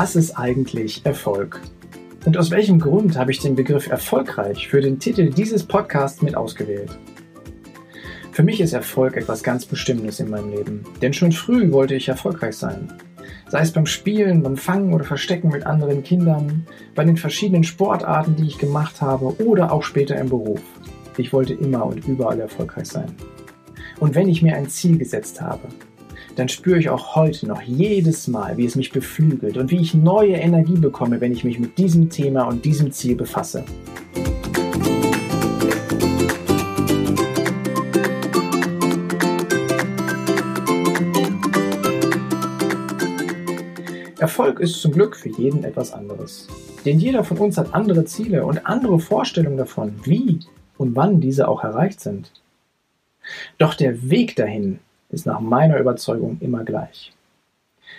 Was ist eigentlich Erfolg? Und aus welchem Grund habe ich den Begriff erfolgreich für den Titel dieses Podcasts mit ausgewählt? Für mich ist Erfolg etwas ganz Bestimmtes in meinem Leben, denn schon früh wollte ich erfolgreich sein. Sei es beim Spielen, beim Fangen oder Verstecken mit anderen Kindern, bei den verschiedenen Sportarten, die ich gemacht habe oder auch später im Beruf. Ich wollte immer und überall erfolgreich sein. Und wenn ich mir ein Ziel gesetzt habe, dann spüre ich auch heute noch jedes Mal, wie es mich beflügelt und wie ich neue Energie bekomme, wenn ich mich mit diesem Thema und diesem Ziel befasse. Erfolg ist zum Glück für jeden etwas anderes. Denn jeder von uns hat andere Ziele und andere Vorstellungen davon, wie und wann diese auch erreicht sind. Doch der Weg dahin ist nach meiner Überzeugung immer gleich.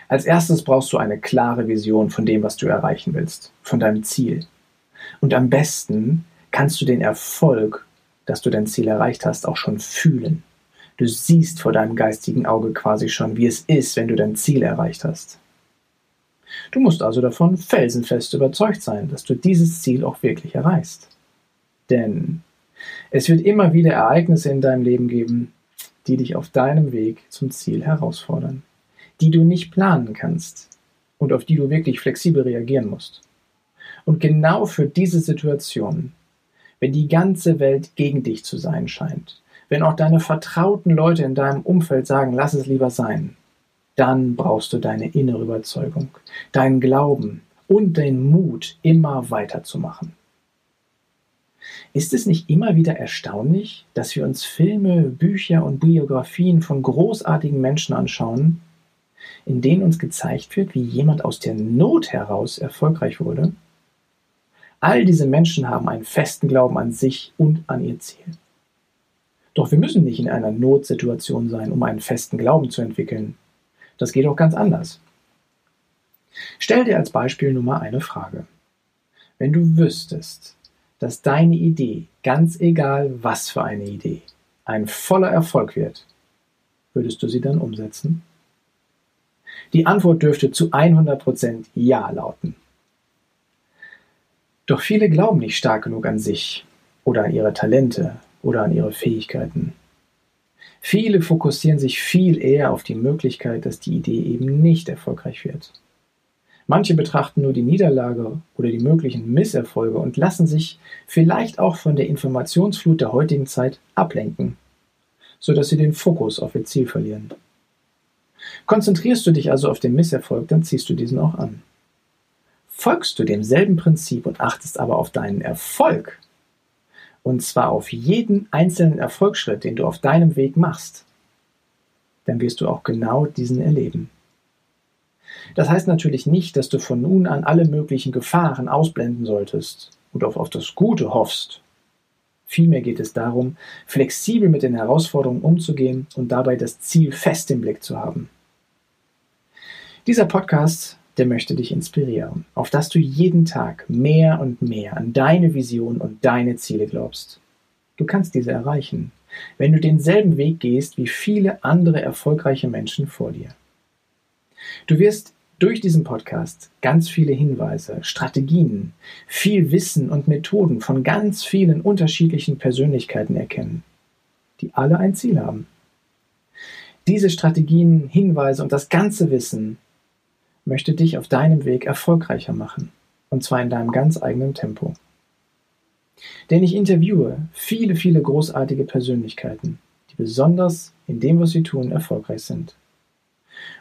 Als erstes brauchst du eine klare Vision von dem, was du erreichen willst, von deinem Ziel. Und am besten kannst du den Erfolg, dass du dein Ziel erreicht hast, auch schon fühlen. Du siehst vor deinem geistigen Auge quasi schon, wie es ist, wenn du dein Ziel erreicht hast. Du musst also davon felsenfest überzeugt sein, dass du dieses Ziel auch wirklich erreichst. Denn es wird immer wieder Ereignisse in deinem Leben geben, die dich auf deinem Weg zum Ziel herausfordern, die du nicht planen kannst und auf die du wirklich flexibel reagieren musst. Und genau für diese Situation, wenn die ganze Welt gegen dich zu sein scheint, wenn auch deine vertrauten Leute in deinem Umfeld sagen, lass es lieber sein, dann brauchst du deine innere Überzeugung, deinen Glauben und den Mut, immer weiterzumachen. Ist es nicht immer wieder erstaunlich, dass wir uns Filme, Bücher und Biografien von großartigen Menschen anschauen, in denen uns gezeigt wird, wie jemand aus der Not heraus erfolgreich wurde? All diese Menschen haben einen festen Glauben an sich und an ihr Ziel. Doch wir müssen nicht in einer Notsituation sein, um einen festen Glauben zu entwickeln. Das geht auch ganz anders. Stell dir als Beispiel nur mal eine Frage. Wenn du wüsstest, dass deine Idee, ganz egal was für eine Idee, ein voller Erfolg wird, würdest du sie dann umsetzen? Die Antwort dürfte zu 100% Ja lauten. Doch viele glauben nicht stark genug an sich oder an ihre Talente oder an ihre Fähigkeiten. Viele fokussieren sich viel eher auf die Möglichkeit, dass die Idee eben nicht erfolgreich wird. Manche betrachten nur die Niederlage oder die möglichen Misserfolge und lassen sich vielleicht auch von der Informationsflut der heutigen Zeit ablenken, sodass sie den Fokus auf ihr Ziel verlieren. Konzentrierst du dich also auf den Misserfolg, dann ziehst du diesen auch an. Folgst du demselben Prinzip und achtest aber auf deinen Erfolg, und zwar auf jeden einzelnen Erfolgsschritt, den du auf deinem Weg machst, dann wirst du auch genau diesen erleben. Das heißt natürlich nicht, dass du von nun an alle möglichen Gefahren ausblenden solltest und auf, auf das Gute hoffst. Vielmehr geht es darum, flexibel mit den Herausforderungen umzugehen und dabei das Ziel fest im Blick zu haben. Dieser Podcast, der möchte dich inspirieren, auf dass du jeden Tag mehr und mehr an deine Vision und deine Ziele glaubst. Du kannst diese erreichen, wenn du denselben Weg gehst wie viele andere erfolgreiche Menschen vor dir. Du wirst durch diesen Podcast ganz viele Hinweise, Strategien, viel Wissen und Methoden von ganz vielen unterschiedlichen Persönlichkeiten erkennen, die alle ein Ziel haben. Diese Strategien, Hinweise und das ganze Wissen möchte dich auf deinem Weg erfolgreicher machen, und zwar in deinem ganz eigenen Tempo. Denn ich interviewe viele, viele großartige Persönlichkeiten, die besonders in dem, was sie tun, erfolgreich sind.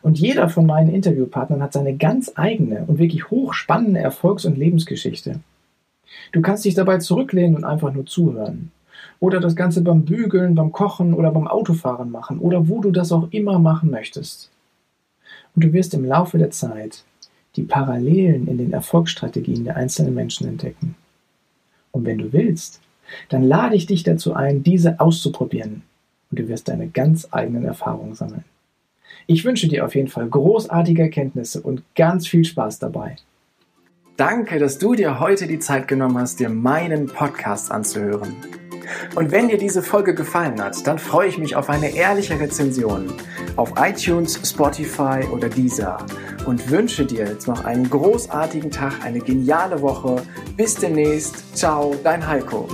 Und jeder von meinen Interviewpartnern hat seine ganz eigene und wirklich hochspannende Erfolgs- und Lebensgeschichte. Du kannst dich dabei zurücklehnen und einfach nur zuhören. Oder das Ganze beim Bügeln, beim Kochen oder beim Autofahren machen oder wo du das auch immer machen möchtest. Und du wirst im Laufe der Zeit die Parallelen in den Erfolgsstrategien der einzelnen Menschen entdecken. Und wenn du willst, dann lade ich dich dazu ein, diese auszuprobieren und du wirst deine ganz eigenen Erfahrungen sammeln. Ich wünsche dir auf jeden Fall großartige Erkenntnisse und ganz viel Spaß dabei. Danke, dass du dir heute die Zeit genommen hast, dir meinen Podcast anzuhören. Und wenn dir diese Folge gefallen hat, dann freue ich mich auf eine ehrliche Rezension auf iTunes, Spotify oder Deezer und wünsche dir jetzt noch einen großartigen Tag, eine geniale Woche. Bis demnächst. Ciao, dein Heiko.